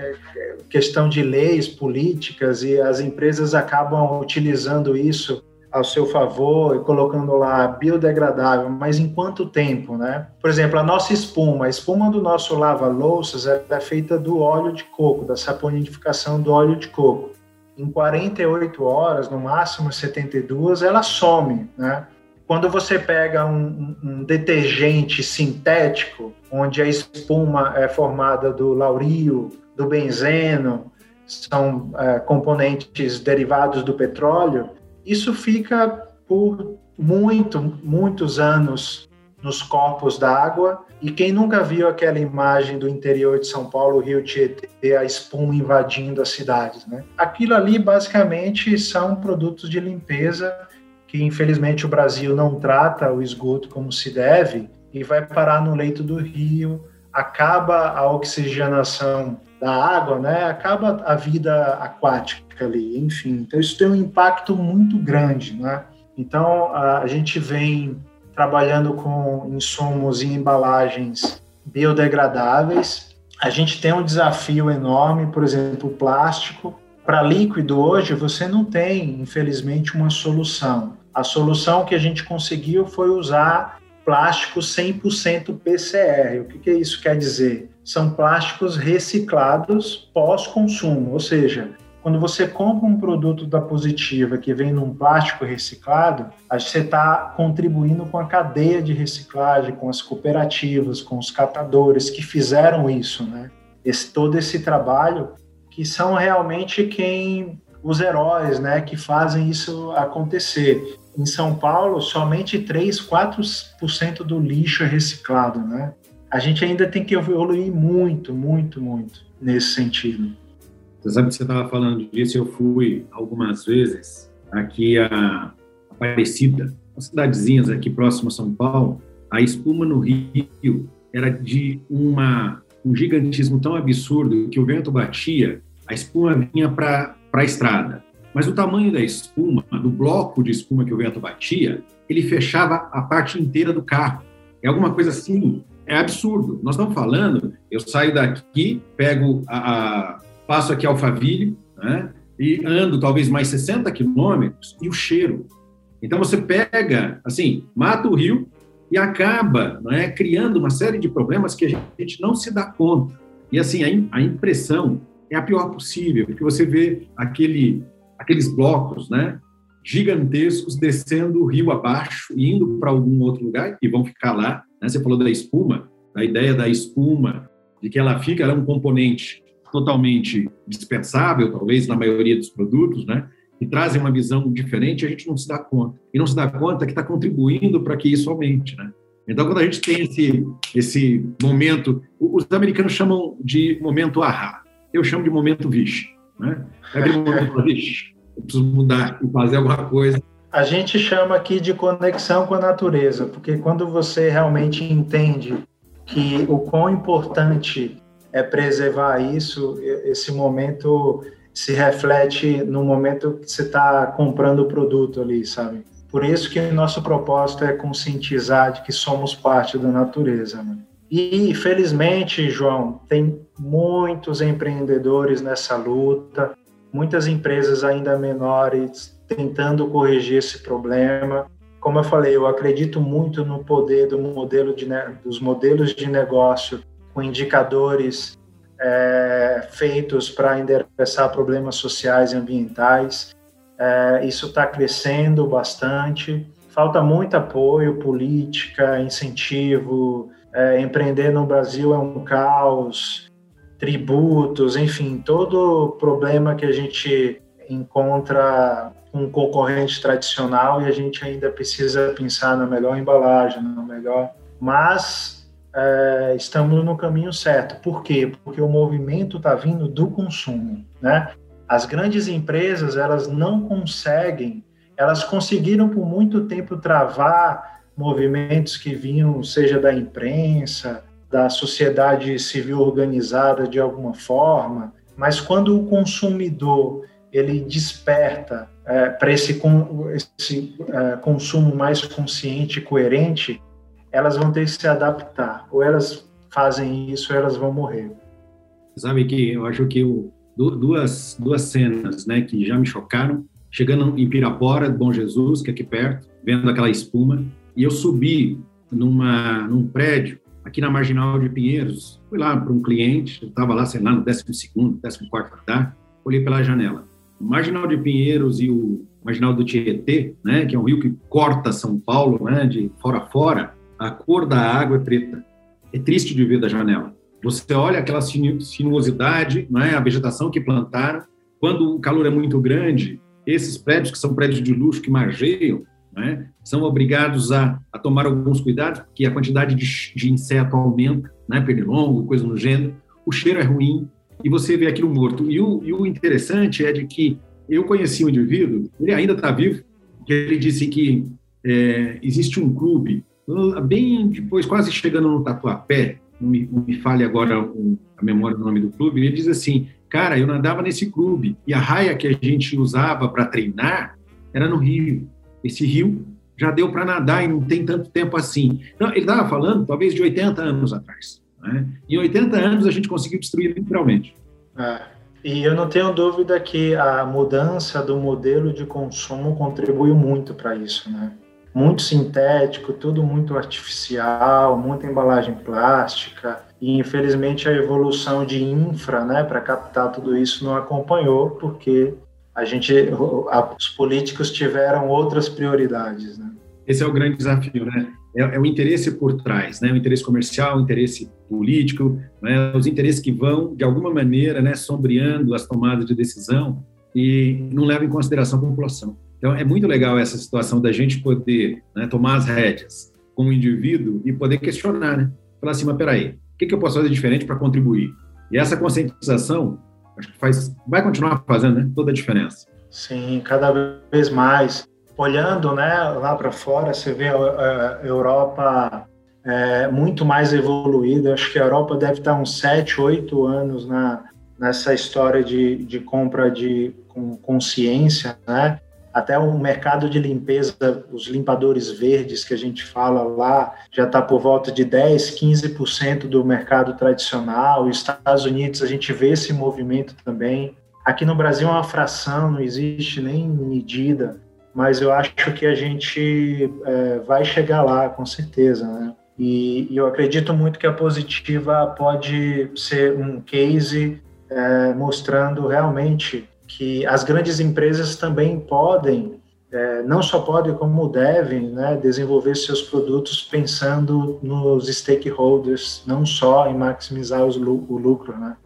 questão de leis políticas e as empresas acabam utilizando isso ao seu favor e colocando lá biodegradável, mas em quanto tempo, né? Por exemplo, a nossa espuma, a espuma do nosso lava-louças é feita do óleo de coco, da saponificação do óleo de coco. Em 48 horas, no máximo 72, ela some, né? Quando você pega um, um detergente sintético, onde a espuma é formada do laurio, do benzeno, são é, componentes derivados do petróleo, isso fica por muito, muitos anos nos corpos d'água. E quem nunca viu aquela imagem do interior de São Paulo, Rio Tietê, a espuma invadindo as cidades, né? Aquilo ali basicamente são produtos de limpeza que infelizmente o Brasil não trata o esgoto como se deve e vai parar no leito do rio, acaba a oxigenação da água, né? Acaba a vida aquática ali, enfim. Então isso tem um impacto muito grande, né? Então a gente vem trabalhando com insumos e embalagens biodegradáveis. A gente tem um desafio enorme, por exemplo, o plástico. Para líquido hoje você não tem, infelizmente, uma solução. A solução que a gente conseguiu foi usar plástico 100% PCR. O que, que isso quer dizer? São plásticos reciclados pós-consumo, ou seja, quando você compra um produto da Positiva que vem num plástico reciclado, você está contribuindo com a cadeia de reciclagem, com as cooperativas, com os catadores que fizeram isso, né? Esse, todo esse trabalho, que são realmente quem os heróis, né, que fazem isso acontecer. Em São Paulo, somente 3, 4% do lixo é reciclado, né? A gente ainda tem que evoluir muito, muito, muito nesse sentido. Você sabe que você estava falando disso, eu fui algumas vezes aqui a Aparecida, as cidadezinhas aqui próximo a São Paulo, a espuma no rio era de uma, um gigantismo tão absurdo que o vento batia, a espuma vinha para a estrada. Mas o tamanho da espuma, do bloco de espuma que o vento batia, ele fechava a parte inteira do carro. É alguma coisa assim, é absurdo. Nós estamos falando, eu saio daqui, pego a, a passo aqui Alphaville, né, e ando talvez mais 60 quilômetros, e o cheiro. Então você pega, assim, mata o rio e acaba né, criando uma série de problemas que a gente não se dá conta. E assim, a impressão é a pior possível, porque você vê aquele aqueles blocos, né, gigantescos descendo o rio abaixo e indo para algum outro lugar e vão ficar lá. Né? Você falou da espuma, da ideia da espuma, de que ela fica, ela é um componente totalmente dispensável, talvez na maioria dos produtos, né? E trazem uma visão diferente, a gente não se dá conta. E não se dá conta que está contribuindo para que isso aumente, né? Então, quando a gente tem esse, esse momento, os americanos chamam de momento ahá, eu chamo de momento vixe, né? Eu preciso mudar fazer alguma coisa. A gente chama aqui de conexão com a natureza, porque quando você realmente entende que o quão importante é preservar isso, esse momento se reflete no momento que você está comprando o produto ali, sabe? Por isso que nosso propósito é conscientizar de que somos parte da natureza. Né? E, felizmente, João, tem muitos empreendedores nessa luta, muitas empresas ainda menores tentando corrigir esse problema. Como eu falei, eu acredito muito no poder do modelo de, dos modelos de negócio com indicadores é, feitos para endereçar problemas sociais e ambientais. É, isso está crescendo bastante. Falta muito apoio, política, incentivo. É, empreender no Brasil é um caos tributos, enfim, todo problema que a gente encontra um concorrente tradicional e a gente ainda precisa pensar na melhor embalagem, na melhor. Mas é, estamos no caminho certo. Por quê? Porque o movimento está vindo do consumo, né? As grandes empresas elas não conseguem, elas conseguiram por muito tempo travar movimentos que vinham, seja da imprensa, da sociedade civil organizada de alguma forma, mas quando o consumidor ele desperta é, para esse, esse é, consumo mais consciente e coerente, elas vão ter que se adaptar, ou elas fazem isso, elas vão morrer. Sabe que eu acho que o, duas, duas cenas né, que já me chocaram. Chegando em Pirapora, Bom Jesus, que é aqui perto, vendo aquela espuma, e eu subi numa, num prédio aqui na Marginal de Pinheiros. Fui lá para um cliente, estava lá, sei lá, no 12 º 14 andar, olhei pela janela. O Marginal de Pinheiros e o Marginal do Tietê, né, que é um rio que corta São Paulo, né, de fora a fora, a cor da água é preta. É triste de ver da janela. Você olha aquela sinuosidade, né, a vegetação que plantaram. Quando o calor é muito grande, esses prédios, que são prédios de luxo que margeiam, né, são obrigados a, a, tomar alguns cuidados, porque a quantidade de, de inseto aumenta, né, pernilongo, coisa no gênero, o cheiro é ruim e você vê aquilo morto. E o, e o interessante é de que eu conheci um indivíduo, ele ainda está vivo, que ele disse que é, existe um clube, bem depois, quase chegando no Tatuapé, não me, não me fale agora a memória do nome do clube, ele diz assim, cara, eu nadava nesse clube e a raia que a gente usava para treinar era no rio. Esse rio já deu para nadar e não tem tanto tempo assim. Então, ele estava falando, talvez, de 80 anos atrás. Né? Em 80 anos, a gente conseguiu destruir literalmente. É. E eu não tenho dúvida que a mudança do modelo de consumo contribuiu muito para isso, né? muito sintético, tudo muito artificial, muita embalagem plástica. E infelizmente a evolução de infra, né, para captar tudo isso não acompanhou, porque a gente, os políticos tiveram outras prioridades, né? Esse é o grande desafio, né? É, é o interesse por trás, né? O interesse comercial, o interesse político, né? Os interesses que vão de alguma maneira, né, sombreando as tomadas de decisão e não levam em consideração a população. Então, é muito legal essa situação da gente poder né, tomar as rédeas como indivíduo e poder questionar, né? Falar assim, mas peraí, o que, que eu posso fazer diferente para contribuir? E essa conscientização, acho que faz, vai continuar fazendo né, toda a diferença. Sim, cada vez mais. Olhando né, lá para fora, você vê a, Europa é, muito mais evoluída. Acho que a Europa deve estar uns 7, 8 anos na, nessa história de, de compra de com consciência, né? Até o mercado de limpeza, os limpadores verdes que a gente fala lá, já está por volta de 10, 15% do mercado tradicional. Nos Estados Unidos a gente vê esse movimento também. Aqui no Brasil é uma fração, não existe nem medida, mas eu acho que a gente é, vai chegar lá, com certeza, né? E, e, eu acredito muito que a Positiva pode ser um case é, mostrando realmente que as grandes empresas também podem, é, não só podem, como devem, né, desenvolver seus produtos pensando nos stakeholders, não só em maximizar os, o lucro. Né?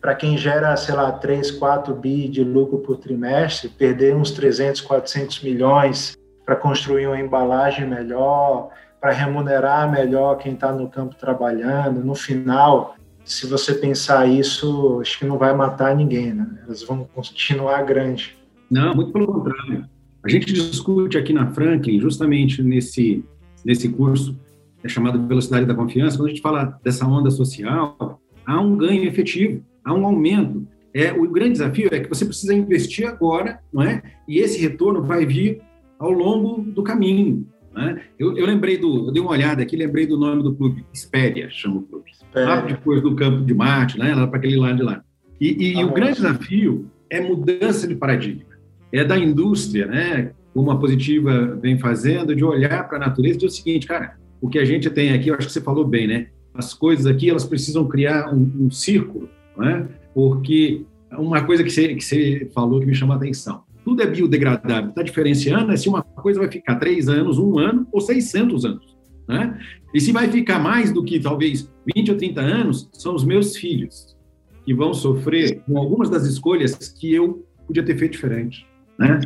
Para quem gera, sei lá, 3, 4 bi de lucro por trimestre, perder uns 300, 400 milhões para construir uma embalagem melhor, para remunerar melhor quem está no campo trabalhando, no final se você pensar isso, acho que não vai matar ninguém, né? Elas vão continuar grandes. Não, muito pelo contrário. A gente discute aqui na Franklin, justamente nesse, nesse curso é chamado Velocidade da Confiança, quando a gente fala dessa onda social, há um ganho efetivo, há um aumento. É, o grande desafio é que você precisa investir agora, não é? E esse retorno vai vir ao longo do caminho. Né? Eu, eu, lembrei do, eu dei uma olhada aqui, lembrei do nome do clube, Espéria, chama o clube. Lá depois do campo de Marte, né? lá para aquele lado de lá. E, e, e o grande desafio é mudança de paradigma. É da indústria, né? como a Positiva vem fazendo, de olhar para a natureza e dizer o seguinte, cara, o que a gente tem aqui, eu acho que você falou bem, né? As coisas aqui, elas precisam criar um, um círculo, né? Porque uma coisa que você, que você falou que me chama a atenção, tudo é biodegradável. Está diferenciando é se uma coisa vai ficar três anos, um ano ou 600 anos. Né? E se vai ficar mais do que talvez 20 ou 30 anos, são os meus filhos que vão sofrer com algumas das escolhas que eu podia ter feito diferente. Né?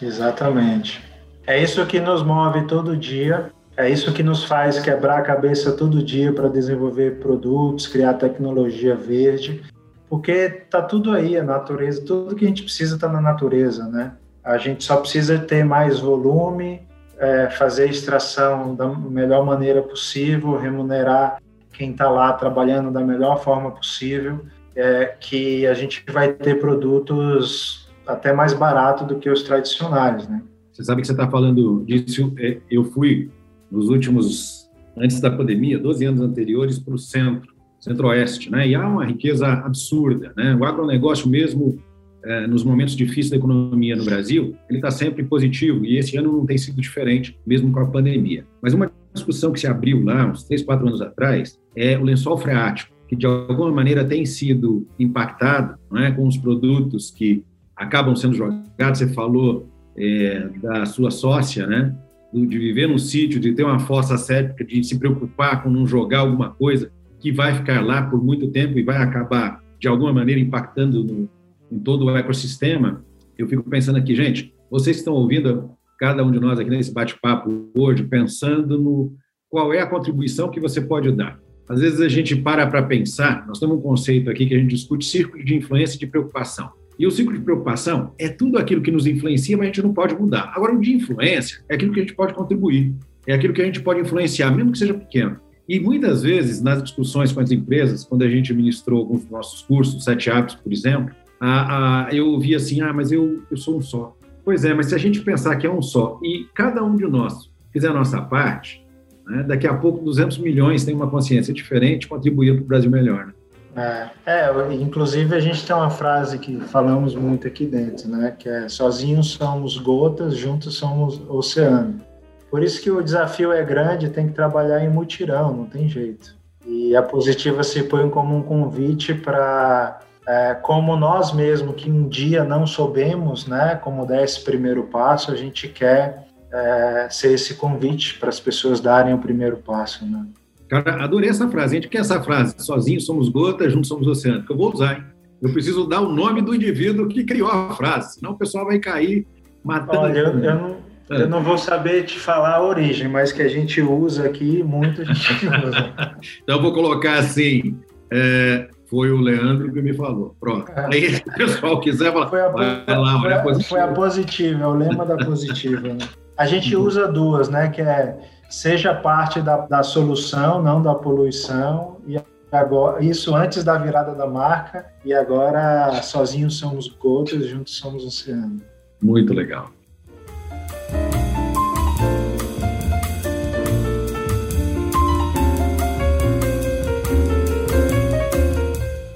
Exatamente. É isso que nos move todo dia, é isso que nos faz quebrar a cabeça todo dia para desenvolver produtos, criar tecnologia verde porque tá tudo aí, a natureza, tudo que a gente precisa está na natureza, né? A gente só precisa ter mais volume, é, fazer a extração da melhor maneira possível, remunerar quem está lá trabalhando da melhor forma possível, é, que a gente vai ter produtos até mais barato do que os tradicionais, né? Você sabe que você está falando disso. É, eu fui nos últimos, antes da pandemia, 12 anos anteriores, para o centro centro-oeste, né? E há uma riqueza absurda, né? O agronegócio mesmo é, nos momentos difíceis da economia no Brasil, ele está sempre positivo e esse ano não tem sido diferente, mesmo com a pandemia. Mas uma discussão que se abriu lá, uns três, quatro anos atrás, é o lençol freático, que de alguma maneira tem sido impactado é, com os produtos que acabam sendo jogados. Você falou é, da sua sócia, né? De viver no sítio, de ter uma fossa séptica, de se preocupar com não jogar alguma coisa que vai ficar lá por muito tempo e vai acabar, de alguma maneira, impactando no, em todo o ecossistema. Eu fico pensando aqui, gente, vocês estão ouvindo, cada um de nós aqui nesse bate-papo hoje, pensando no qual é a contribuição que você pode dar. Às vezes a gente para para pensar, nós temos um conceito aqui que a gente discute círculo de influência e de preocupação. E o ciclo de preocupação é tudo aquilo que nos influencia, mas a gente não pode mudar. Agora, o de influência é aquilo que a gente pode contribuir, é aquilo que a gente pode influenciar, mesmo que seja pequeno. E muitas vezes, nas discussões com as empresas, quando a gente ministrou alguns dos nossos cursos, Sete Hábitos, por exemplo, a, a, eu ouvi assim: ah, mas eu, eu sou um só. Pois é, mas se a gente pensar que é um só e cada um de nós fizer a nossa parte, né, daqui a pouco 200 milhões têm uma consciência diferente, contribuir para o Brasil melhor. Né? É, é, inclusive a gente tem uma frase que falamos muito aqui dentro, né? Que é sozinhos somos gotas, juntos somos oceano. Por isso que o desafio é grande, tem que trabalhar em mutirão, não tem jeito. E a positiva se põe como um convite para, é, como nós mesmos que um dia não soubemos, né? Como dar esse primeiro passo, a gente quer é, ser esse convite para as pessoas darem o primeiro passo, né? Cara, adorei essa frase. A gente quer essa frase. Sozinhos somos gotas, juntos somos oceano. Que eu vou usar, hein? Eu preciso dar o nome do indivíduo que criou a frase, senão o pessoal vai cair matando. Olha, eu, eu, não, é. Eu não vou saber te falar a origem, mas que a gente usa aqui, muito a gente [laughs] usa. então eu vou colocar assim. É, foi o Leandro que me falou. Pronto. É. Aí, se o pessoal quiser falar, foi a, vai lá, foi, a, foi a positiva, é o lema da positiva. Né? A gente uhum. usa duas, né? Que é seja parte da, da solução, não da poluição. E agora, isso antes da virada da marca, e agora sozinhos somos gotas, juntos somos oceano. Muito legal.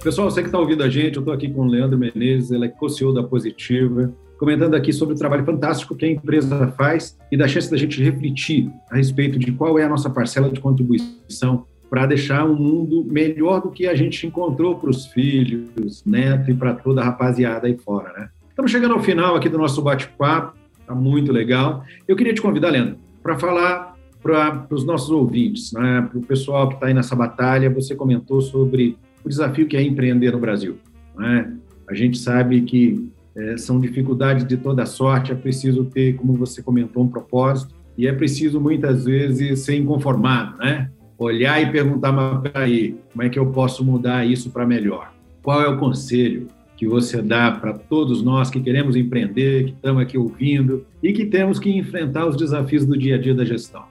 Pessoal, você que está ouvindo a gente, eu estou aqui com o Leandro Menezes, ele é co-CEO da Positiva, comentando aqui sobre o trabalho fantástico que a empresa faz e da chance da gente refletir a respeito de qual é a nossa parcela de contribuição para deixar um mundo melhor do que a gente encontrou para os filhos, netos e para toda a rapaziada aí fora, né? Estamos chegando ao final aqui do nosso bate-papo, tá muito legal. Eu queria te convidar, Leandro, para falar para os nossos ouvintes, né, para o pessoal que está aí nessa batalha. Você comentou sobre o desafio que é empreender no Brasil. Né? A gente sabe que é, são dificuldades de toda sorte, é preciso ter, como você comentou, um propósito, e é preciso muitas vezes ser inconformado, né? Olhar e perguntar, mas peraí, como é que eu posso mudar isso para melhor? Qual é o conselho que você dá para todos nós que queremos empreender, que estamos aqui ouvindo e que temos que enfrentar os desafios do dia a dia da gestão?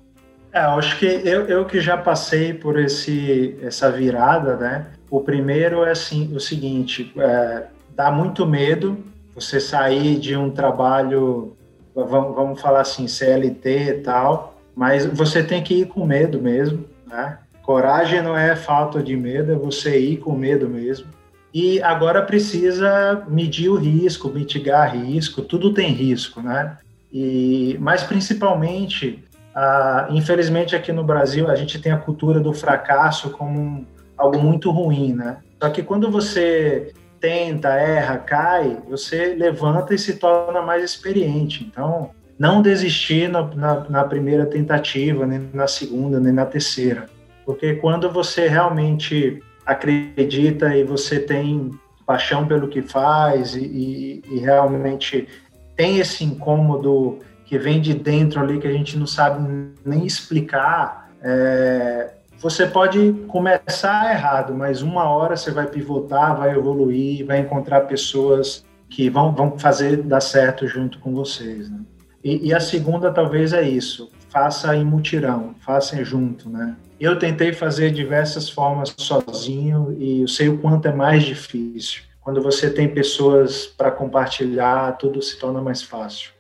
É, acho que eu, eu que já passei por esse, essa virada, né? O primeiro é assim, o seguinte, é, dá muito medo você sair de um trabalho, vamos, vamos falar assim, CLT e tal, mas você tem que ir com medo mesmo, né? Coragem não é falta de medo, é você ir com medo mesmo. E agora precisa medir o risco, mitigar risco, tudo tem risco, né? E, mas principalmente, ah, infelizmente aqui no Brasil a gente tem a cultura do fracasso como um, algo muito ruim, né? Só que quando você tenta, erra, cai, você levanta e se torna mais experiente. Então, não desistir na, na, na, primeira tentativa, nem na segunda, nem na terceira. Porque quando você realmente acredita e você tem paixão pelo que faz e, e, e realmente tem esse incômodo que vem de dentro ali que a gente não sabe nem explicar, é, você pode começar errado, mas uma hora você vai pivotar, vai evoluir, vai encontrar pessoas que vão, vão fazer dar certo junto com vocês. Né? E, e, a segunda talvez é isso, faça em mutirão, faça junto, né? Eu tentei fazer diversas formas sozinho e eu sei o quanto é mais difícil. Quando você tem pessoas para compartilhar, tudo se torna mais fácil.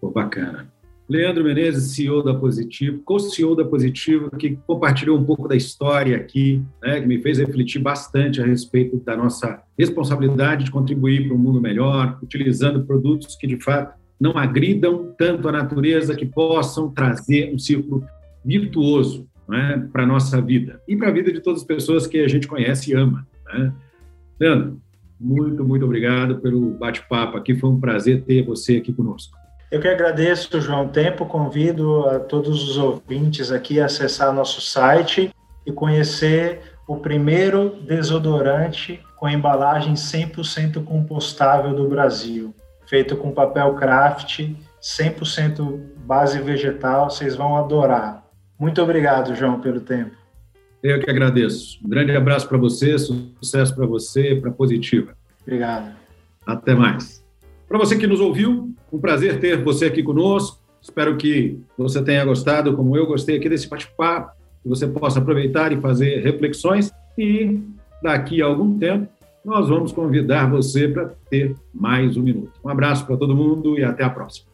Pô, bacana. Leandro Menezes, CEO da Positivo, co-CEO da Positivo, que compartilhou um pouco da história aqui, né, que me fez refletir bastante a respeito da nossa responsabilidade de contribuir para um mundo melhor, utilizando produtos que, de fato, não agridam tanto a natureza, que possam trazer um círculo virtuoso né, para a nossa vida e para a vida de todas as pessoas que a gente conhece e ama. Né? Leandro, muito, muito obrigado pelo bate-papo aqui. Foi um prazer ter você aqui conosco. Eu que agradeço, João, o tempo. Convido a todos os ouvintes aqui a acessar nosso site e conhecer o primeiro desodorante com embalagem 100% compostável do Brasil, feito com papel craft, 100% base vegetal. Vocês vão adorar. Muito obrigado, João, pelo tempo. Eu que agradeço. Um grande abraço para você, sucesso para você, para Positiva. Obrigado. Até mais. Para você que nos ouviu, um prazer ter você aqui conosco. Espero que você tenha gostado, como eu gostei aqui desse bate-papo, que você possa aproveitar e fazer reflexões. E daqui a algum tempo, nós vamos convidar você para ter mais um minuto. Um abraço para todo mundo e até a próxima.